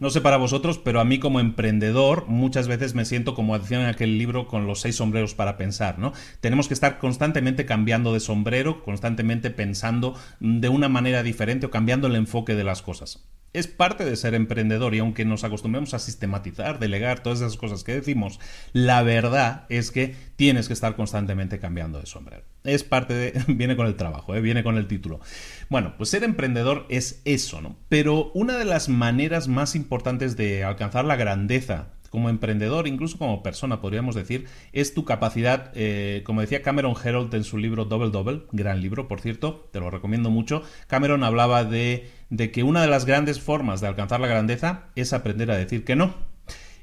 No sé para vosotros, pero a mí como emprendedor muchas veces me siento como decían en aquel libro con los seis sombreros para pensar, ¿no? Tenemos que estar constantemente cambiando de sombrero, constantemente pensando de una manera diferente o cambiando el enfoque de las cosas es parte de ser emprendedor y aunque nos acostumbremos a sistematizar, delegar, todas esas cosas que decimos, la verdad es que tienes que estar constantemente cambiando de sombrero. Es parte de... viene con el trabajo, ¿eh? viene con el título. Bueno, pues ser emprendedor es eso, ¿no? Pero una de las maneras más importantes de alcanzar la grandeza como emprendedor, incluso como persona, podríamos decir, es tu capacidad, eh, como decía Cameron Herold en su libro Double Double, gran libro, por cierto, te lo recomiendo mucho. Cameron hablaba de, de que una de las grandes formas de alcanzar la grandeza es aprender a decir que no.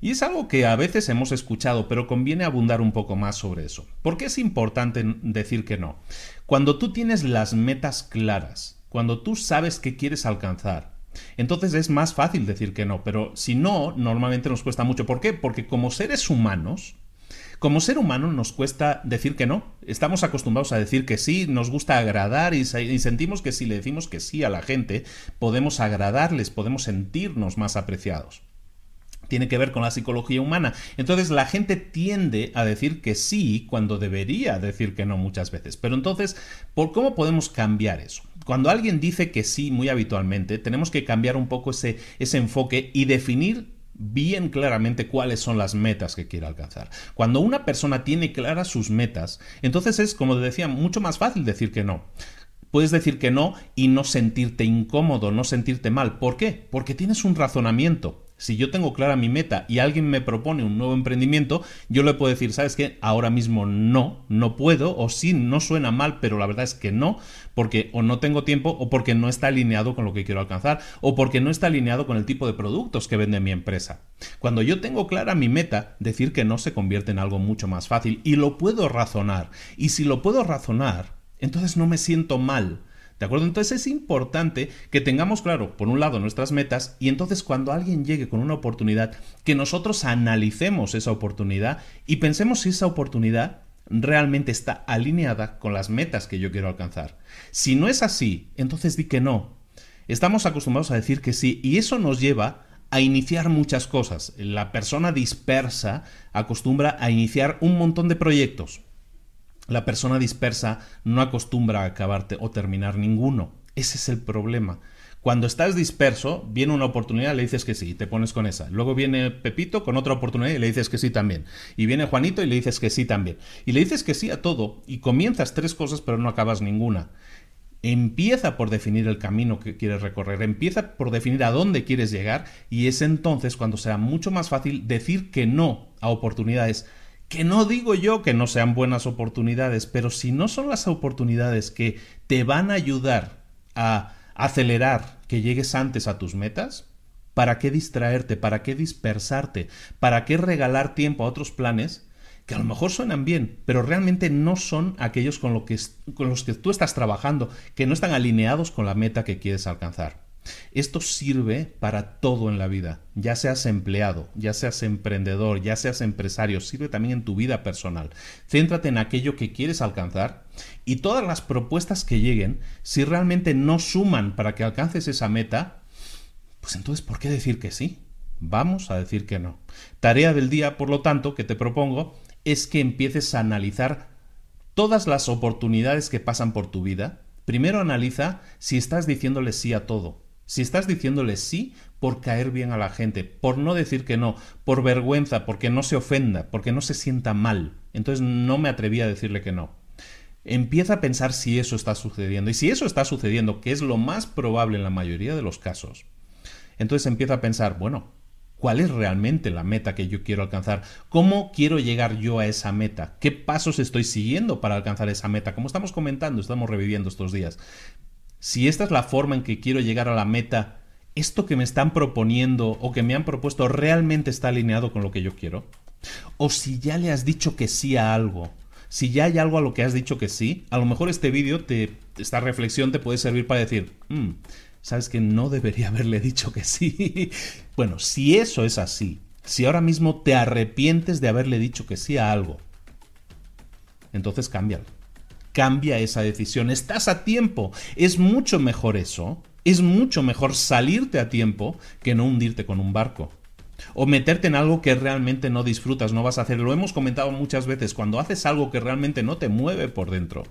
Y es algo que a veces hemos escuchado, pero conviene abundar un poco más sobre eso. ¿Por qué es importante decir que no? Cuando tú tienes las metas claras, cuando tú sabes qué quieres alcanzar, entonces es más fácil decir que no, pero si no, normalmente nos cuesta mucho. ¿Por qué? Porque como seres humanos, como ser humano nos cuesta decir que no. Estamos acostumbrados a decir que sí, nos gusta agradar y, sentimos que si le decimos que sí a la gente, podemos agradarles, podemos sentirnos más apreciados tiene que ver con la psicología humana. Entonces la gente tiende a decir que sí cuando debería decir que no muchas veces. Pero entonces, ¿por cómo podemos cambiar eso? cuando alguien dice que sí muy habitualmente, tenemos que cambiar un poco ese, ese enfoque y definir bien claramente cuáles son las metas que quiere alcanzar. Cuando una persona tiene claras sus metas, entonces es, como decía, mucho más fácil decir que no. Puedes decir que no y no sentirte incómodo, no sentirte mal. ¿Por qué? Porque tienes un razonamiento. Si yo tengo clara mi meta y alguien me propone un nuevo emprendimiento, yo le puedo decir, ¿sabes qué? Ahora mismo no, no puedo, o sí, no suena mal, pero la verdad es que no, porque o no tengo tiempo o porque no está alineado con lo que quiero alcanzar, o porque no está alineado con el tipo de productos que vende mi empresa. Cuando yo tengo clara mi meta, decir que no se convierte en algo mucho más fácil y lo puedo razonar. Y si lo puedo razonar, entonces no me siento mal ¿De acuerdo? Entonces es importante que tengamos claro, por un lado, nuestras metas y entonces cuando alguien llegue con una oportunidad, que nosotros analicemos esa oportunidad y pensemos si esa oportunidad realmente está alineada con las metas que yo quiero alcanzar. Si no es así, entonces di que no. Estamos acostumbrados a decir que sí y eso nos lleva a iniciar muchas cosas. La persona dispersa acostumbra a iniciar un montón de proyectos. La persona dispersa no acostumbra a acabar o terminar ninguno. Ese es el problema. Cuando estás disperso, viene una oportunidad, le dices que sí, y te pones con esa. Luego viene Pepito con otra oportunidad y le dices que sí también. Y viene Juanito y le dices que sí también. Y le dices que sí a todo y comienzas tres cosas pero no acabas ninguna. Empieza por definir el camino que quieres recorrer, empieza por definir a dónde quieres llegar y es entonces cuando será mucho más fácil decir que no a oportunidades. Que no digo yo que no sean buenas oportunidades, pero si no son las oportunidades que te van a ayudar a acelerar que llegues antes a tus metas, ¿para qué distraerte? ¿Para qué dispersarte? ¿Para qué regalar tiempo a otros planes que a lo mejor suenan bien, pero realmente no son aquellos con, con los que tú estás trabajando, que no están alineados con la meta que quieres alcanzar. Esto sirve para todo en la vida, ya seas empleado, ya seas emprendedor, ya seas empresario, sirve también en tu vida personal. Céntrate en aquello que quieres alcanzar y todas las propuestas que lleguen, si realmente no suman para que alcances esa meta, pues entonces, ¿por qué decir que sí? Vamos a decir que no. Tarea del día, por lo tanto, que te propongo es que empieces a analizar todas las oportunidades que pasan por tu vida. Primero analiza si estás diciéndole sí a todo. Si estás diciéndole sí por caer bien a la gente, por no decir que no, por vergüenza, porque no se ofenda, porque no se sienta mal. Entonces no me atreví a decirle que no. Empieza a pensar si eso está sucediendo. Y si eso está sucediendo, que es lo más probable en la mayoría de los casos, entonces empieza a pensar, bueno, ¿Cuál es realmente la meta que yo quiero alcanzar? ¿Cómo quiero llegar yo a esa meta? ¿Qué pasos estoy siguiendo para alcanzar esa meta? Como estamos comentando, estamos reviviendo estos días. Si esta es la forma en que quiero llegar a la meta, ¿esto que me están proponiendo o que me han propuesto realmente está alineado con lo que yo quiero? O si ya le has dicho que sí a algo, si ya hay algo a lo que has dicho que sí, a lo mejor este vídeo, esta reflexión te puede servir para decir, mm, sabes que no debería haberle dicho que sí. bueno, si eso es así, si ahora mismo te arrepientes de haberle dicho que sí a algo, entonces cámbialo. Cambia esa decisión. Estás a tiempo. Es mucho mejor eso. Es mucho mejor salirte a tiempo que no hundirte con un barco. O meterte en algo que realmente no disfrutas, no vas a hacer. Lo hemos comentado muchas veces. Cuando haces algo que realmente no te mueve por dentro,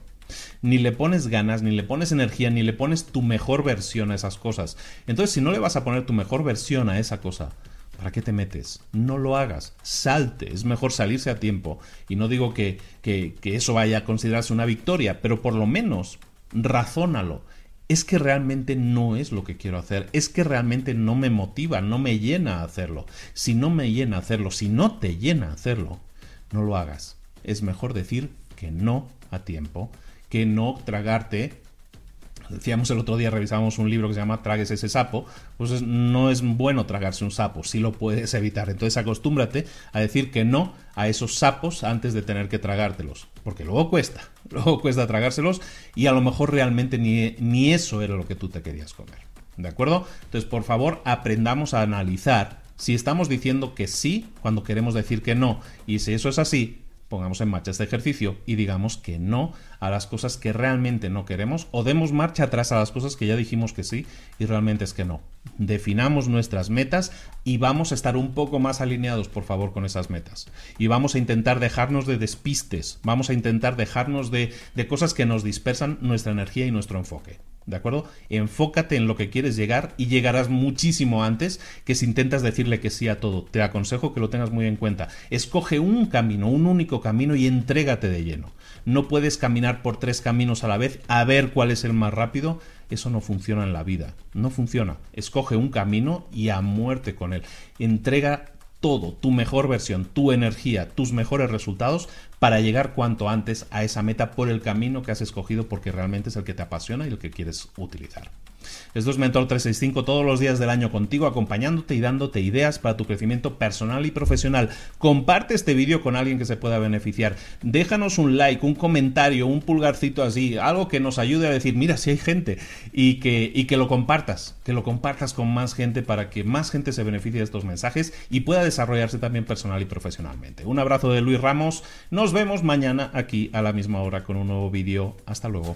ni le pones ganas, ni le pones energía, ni le pones tu mejor versión a esas cosas. Entonces, si no le vas a poner tu mejor versión a esa cosa, ¿para qué te metes? No lo hagas, salte, es mejor salirse a tiempo. Y no digo que, que, que eso vaya a considerarse una victoria, pero por lo menos razónalo. Es que realmente no es lo que quiero hacer, es que realmente no me motiva, no me llena hacerlo. Si no me llena hacerlo, si no te llena hacerlo, no lo hagas. Es mejor decir que no a tiempo que no tragarte decíamos el otro día, revisábamos un libro que se llama Tragues ese sapo, pues no es bueno tragarse un sapo, si lo puedes evitar. Entonces acostúmbrate a decir que no a esos sapos antes de tener que tragártelos, porque luego cuesta, luego cuesta tragárselos y a lo mejor realmente ni, ni eso era lo que tú te querías comer. ¿De acuerdo? Entonces, por favor, aprendamos a analizar si estamos diciendo que sí cuando queremos decir que no. Y si eso es así, pongamos en marcha este ejercicio y digamos que no a las cosas que realmente no queremos o demos marcha atrás a las cosas que ya dijimos que sí y realmente es que no. Definamos nuestras metas y vamos a estar un poco más alineados, por favor, con esas metas. Y vamos a intentar dejarnos de despistes, vamos a intentar dejarnos de, de cosas que nos dispersan nuestra energía y nuestro enfoque. ¿De acuerdo? Enfócate en lo que quieres llegar y llegarás muchísimo antes que si intentas decirle que sí a todo. Te aconsejo que lo tengas muy en cuenta. Escoge un camino, un único camino y entrégate de lleno. No puedes caminar por tres caminos a la vez a ver cuál es el más rápido. Eso no funciona en la vida. No funciona. Escoge un camino y a muerte con él. Entrega todo, tu mejor versión, tu energía, tus mejores resultados para llegar cuanto antes a esa meta por el camino que has escogido porque realmente es el que te apasiona y el que quieres utilizar. Esto es Mentor 365 todos los días del año contigo, acompañándote y dándote ideas para tu crecimiento personal y profesional. Comparte este vídeo con alguien que se pueda beneficiar. Déjanos un like, un comentario, un pulgarcito así, algo que nos ayude a decir, mira, si hay gente, y que, y que lo compartas, que lo compartas con más gente para que más gente se beneficie de estos mensajes y pueda desarrollarse también personal y profesionalmente. Un abrazo de Luis Ramos, nos vemos mañana aquí a la misma hora con un nuevo vídeo. Hasta luego.